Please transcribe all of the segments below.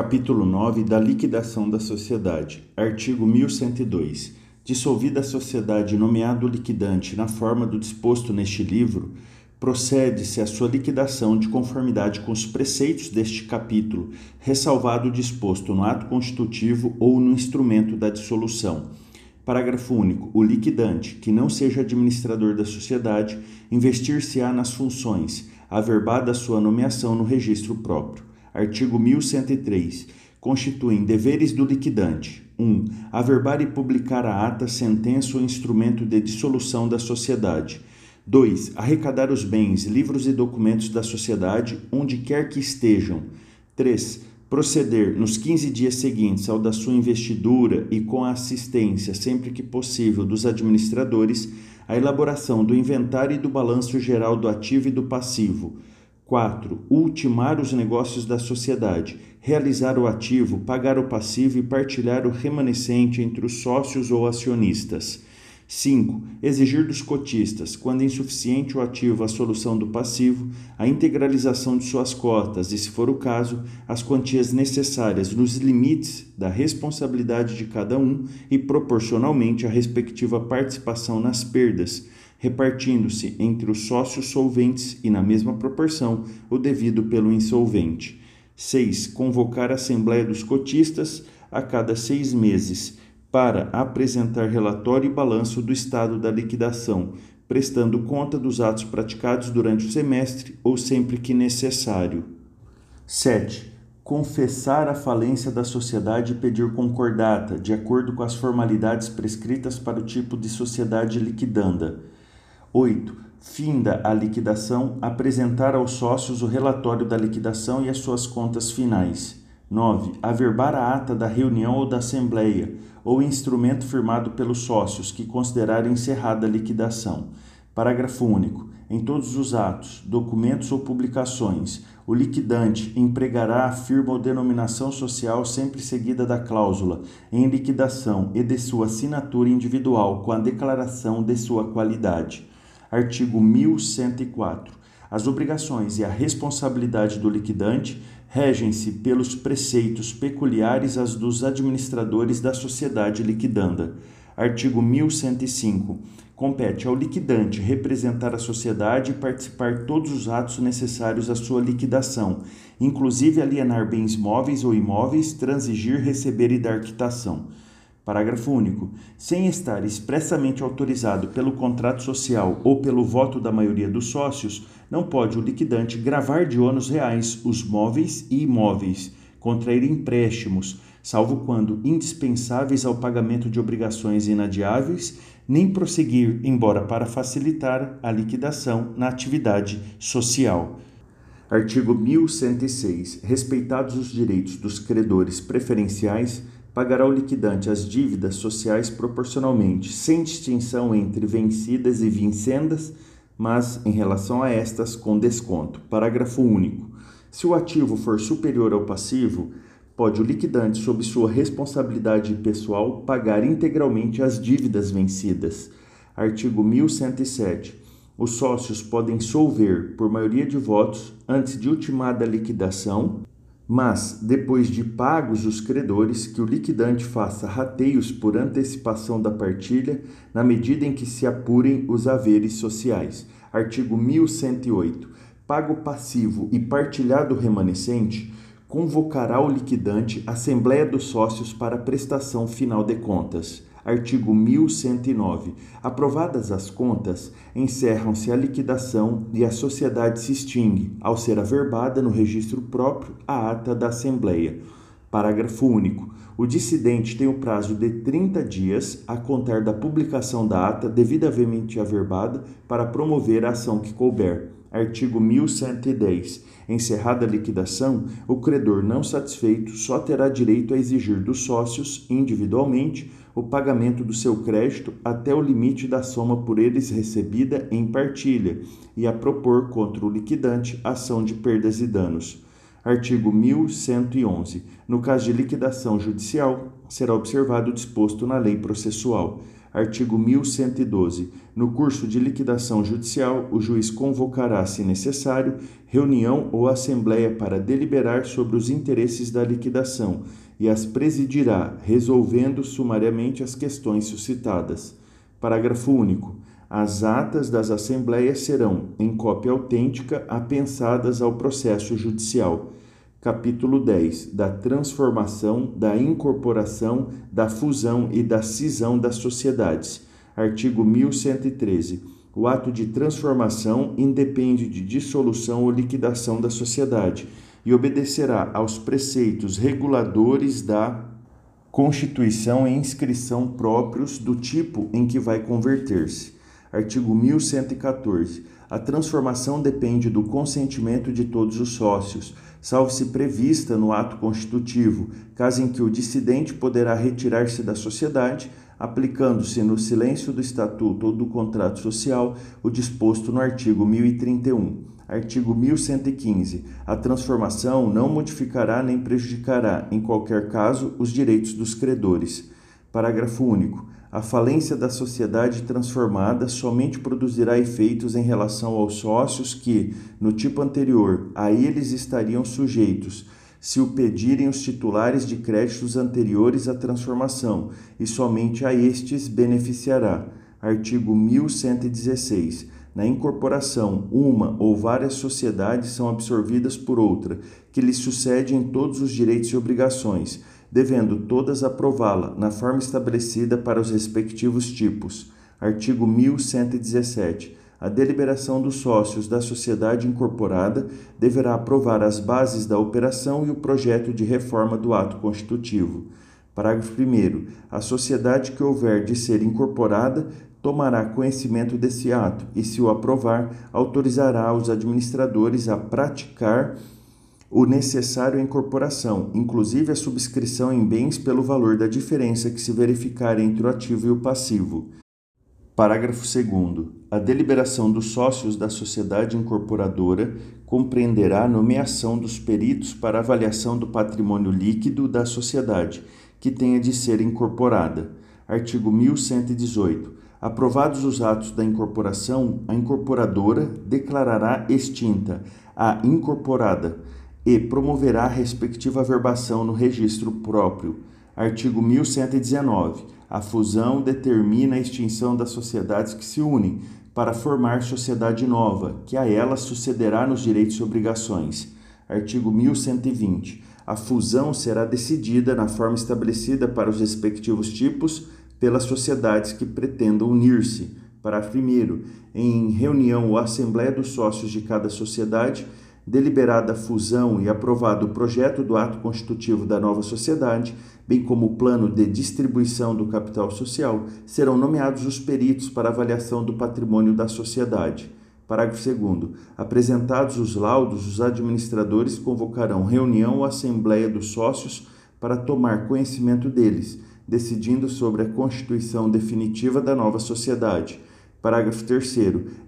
Capítulo 9 da liquidação da sociedade. Artigo 1102. Dissolvida a sociedade nomeado liquidante na forma do disposto neste livro, procede-se à sua liquidação de conformidade com os preceitos deste capítulo, ressalvado o disposto no ato constitutivo ou no instrumento da dissolução. Parágrafo único. O liquidante, que não seja administrador da sociedade, investir-se-á nas funções, averbada a sua nomeação no registro próprio. Artigo 1103. Constituem deveres do liquidante: 1. Um, averbar e publicar a ata, sentença ou instrumento de dissolução da sociedade. 2. Arrecadar os bens, livros e documentos da sociedade, onde quer que estejam. 3. Proceder, nos 15 dias seguintes ao da sua investidura e com a assistência, sempre que possível, dos administradores, à elaboração do inventário e do balanço geral do ativo e do passivo. 4. Ultimar os negócios da sociedade, realizar o ativo, pagar o passivo e partilhar o remanescente entre os sócios ou acionistas. 5. Exigir dos cotistas, quando insuficiente o ativo à solução do passivo, a integralização de suas cotas e, se for o caso, as quantias necessárias nos limites da responsabilidade de cada um e proporcionalmente à respectiva participação nas perdas, repartindo-se entre os sócios solventes e, na mesma proporção, o devido pelo insolvente. 6. Convocar a Assembleia dos Cotistas a cada seis meses para apresentar relatório e balanço do estado da liquidação, prestando conta dos atos praticados durante o semestre ou sempre que necessário. 7. Confessar a falência da sociedade e pedir concordata, de acordo com as formalidades prescritas para o tipo de sociedade liquidanda. 8. Finda a liquidação, apresentar aos sócios o relatório da liquidação e as suas contas finais. 9. Averbar a ata da reunião ou da assembleia, ou instrumento firmado pelos sócios que considerarem encerrada a liquidação. Parágrafo único. Em todos os atos, documentos ou publicações, o liquidante empregará a firma ou denominação social sempre seguida da cláusula em liquidação e de sua assinatura individual com a declaração de sua qualidade. Artigo 1104. As obrigações e a responsabilidade do liquidante regem-se pelos preceitos peculiares às dos administradores da sociedade liquidanda. Artigo 1105. Compete ao liquidante representar a sociedade e participar todos os atos necessários à sua liquidação, inclusive alienar bens móveis ou imóveis, transigir, receber e dar quitação. Parágrafo único. Sem estar expressamente autorizado pelo contrato social ou pelo voto da maioria dos sócios, não pode o liquidante gravar de ônus reais os móveis e imóveis, contrair empréstimos, salvo quando indispensáveis ao pagamento de obrigações inadiáveis, nem prosseguir, embora para facilitar a liquidação na atividade social. Artigo 1106. Respeitados os direitos dos credores preferenciais, pagará o liquidante as dívidas sociais proporcionalmente, sem distinção entre vencidas e vincendas, mas em relação a estas com desconto. Parágrafo único. Se o ativo for superior ao passivo, pode o liquidante, sob sua responsabilidade pessoal, pagar integralmente as dívidas vencidas. Artigo 1107. Os sócios podem solver, por maioria de votos, antes de ultimada a liquidação, mas, depois de pagos os credores, que o liquidante faça rateios por antecipação da partilha, na medida em que se apurem os haveres sociais. Artigo 1108. Pago passivo e partilhado remanescente, convocará o liquidante Assembleia dos Sócios para prestação final de contas. Artigo 1109. Aprovadas as contas, encerram-se a liquidação e a sociedade se extingue, ao ser averbada no registro próprio a ata da Assembleia. Parágrafo único. O dissidente tem o prazo de 30 dias a contar da publicação da ata devidamente averbada para promover a ação que couber. Artigo 1110. Encerrada a liquidação, o credor não satisfeito só terá direito a exigir dos sócios, individualmente, o pagamento do seu crédito até o limite da soma por eles recebida em partilha e a propor contra o liquidante ação de perdas e danos. Artigo 1111. No caso de liquidação judicial, será observado o disposto na lei processual. Artigo 1112. No curso de liquidação judicial, o juiz convocará, se necessário, reunião ou assembleia para deliberar sobre os interesses da liquidação e as presidirá, resolvendo sumariamente as questões suscitadas. Parágrafo único. As atas das assembleias serão, em cópia autêntica, apensadas ao processo judicial. Capítulo 10 da transformação, da incorporação, da fusão e da cisão das sociedades. Artigo 1113. O ato de transformação independe de dissolução ou liquidação da sociedade e obedecerá aos preceitos reguladores da Constituição e inscrição próprios do tipo em que vai converter-se. Artigo 1114. A transformação depende do consentimento de todos os sócios, salvo se prevista no ato constitutivo, caso em que o dissidente poderá retirar-se da sociedade, aplicando-se no silêncio do estatuto ou do contrato social o disposto no artigo 1031. Artigo 1115. A transformação não modificará nem prejudicará, em qualquer caso, os direitos dos credores. Parágrafo único. A falência da sociedade transformada somente produzirá efeitos em relação aos sócios que, no tipo anterior, a eles estariam sujeitos, se o pedirem os titulares de créditos anteriores à transformação, e somente a estes beneficiará. Artigo 1116. Na incorporação, uma ou várias sociedades são absorvidas por outra, que lhe sucede em todos os direitos e obrigações devendo todas aprová-la na forma estabelecida para os respectivos tipos. Artigo 1117. A deliberação dos sócios da sociedade incorporada deverá aprovar as bases da operação e o projeto de reforma do ato constitutivo. Parágrafo 1. A sociedade que houver de ser incorporada tomará conhecimento desse ato e, se o aprovar, autorizará os administradores a praticar o necessário à incorporação, inclusive a subscrição em bens pelo valor da diferença que se verificar entre o ativo e o passivo. Parágrafo 2. A deliberação dos sócios da sociedade incorporadora compreenderá a nomeação dos peritos para avaliação do patrimônio líquido da sociedade, que tenha de ser incorporada. Artigo 1118. Aprovados os atos da incorporação, a incorporadora declarará extinta a incorporada e promoverá a respectiva verbação no registro próprio. Artigo 1119. A fusão determina a extinção das sociedades que se unem para formar sociedade nova, que a ela sucederá nos direitos e obrigações. Artigo 1120. A fusão será decidida na forma estabelecida para os respectivos tipos pelas sociedades que pretendam unir-se. Parágrafo 1. Em reunião ou assembleia dos sócios de cada sociedade, deliberada a fusão e aprovado o projeto do ato constitutivo da nova sociedade, bem como o plano de distribuição do capital social, serão nomeados os peritos para avaliação do patrimônio da sociedade. Parágrafo 2. Apresentados os laudos, os administradores convocarão reunião ou assembleia dos sócios para tomar conhecimento deles, decidindo sobre a constituição definitiva da nova sociedade Parágrafo 3.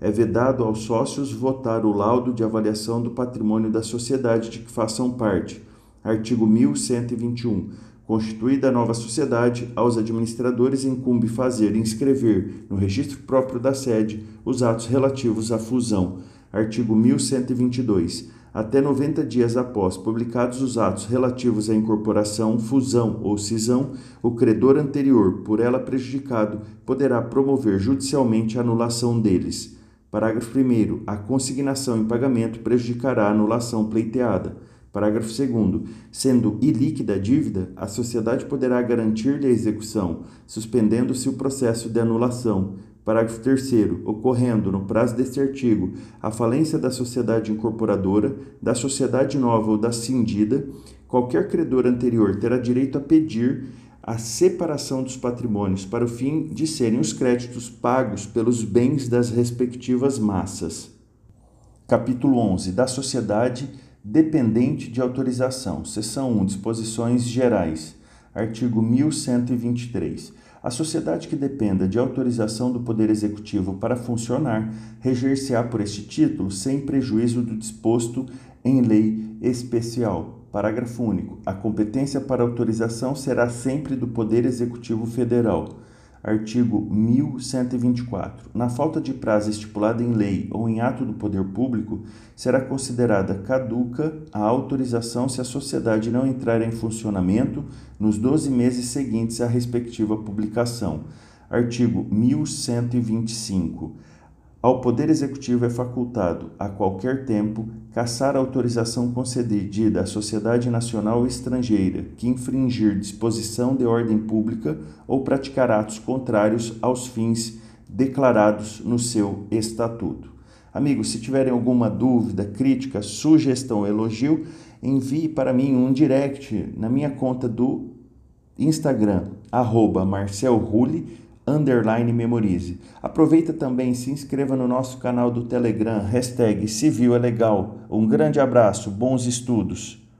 É vedado aos sócios votar o laudo de avaliação do patrimônio da sociedade de que façam parte. Artigo 1121. Constituída a nova sociedade, aos administradores incumbe fazer e inscrever no registro próprio da sede os atos relativos à fusão. Artigo 1122 até 90 dias após publicados os atos relativos à incorporação, fusão ou cisão, o credor anterior, por ela prejudicado, poderá promover judicialmente a anulação deles. Parágrafo 1. A consignação em pagamento prejudicará a anulação pleiteada. Parágrafo 2. Sendo ilíquida a dívida, a sociedade poderá garantir-lhe a execução, suspendendo-se o processo de anulação Parágrafo 3. Ocorrendo, no prazo deste artigo, a falência da sociedade incorporadora, da sociedade nova ou da cindida, qualquer credor anterior terá direito a pedir a separação dos patrimônios para o fim de serem os créditos pagos pelos bens das respectivas massas. Capítulo 11. Da sociedade dependente de autorização. Seção 1. Disposições gerais. Artigo 1123. A sociedade que dependa de autorização do Poder Executivo para funcionar reger-se-á por este título sem prejuízo do disposto em lei especial. Parágrafo único. A competência para autorização será sempre do Poder Executivo Federal. Artigo 1124. Na falta de prazo estipulado em lei ou em ato do poder público, será considerada caduca a autorização se a sociedade não entrar em funcionamento nos 12 meses seguintes à respectiva publicação. Artigo 1125. Ao Poder Executivo é facultado, a qualquer tempo, cassar a autorização concedida à sociedade nacional ou estrangeira que infringir disposição de ordem pública ou praticar atos contrários aos fins declarados no seu estatuto. Amigos, se tiverem alguma dúvida, crítica, sugestão, elogio, envie para mim um direct na minha conta do Instagram, arroba underline memorize. Aproveita também e se inscreva no nosso canal do Telegram, hashtag Civil é Legal. Um grande abraço, bons estudos!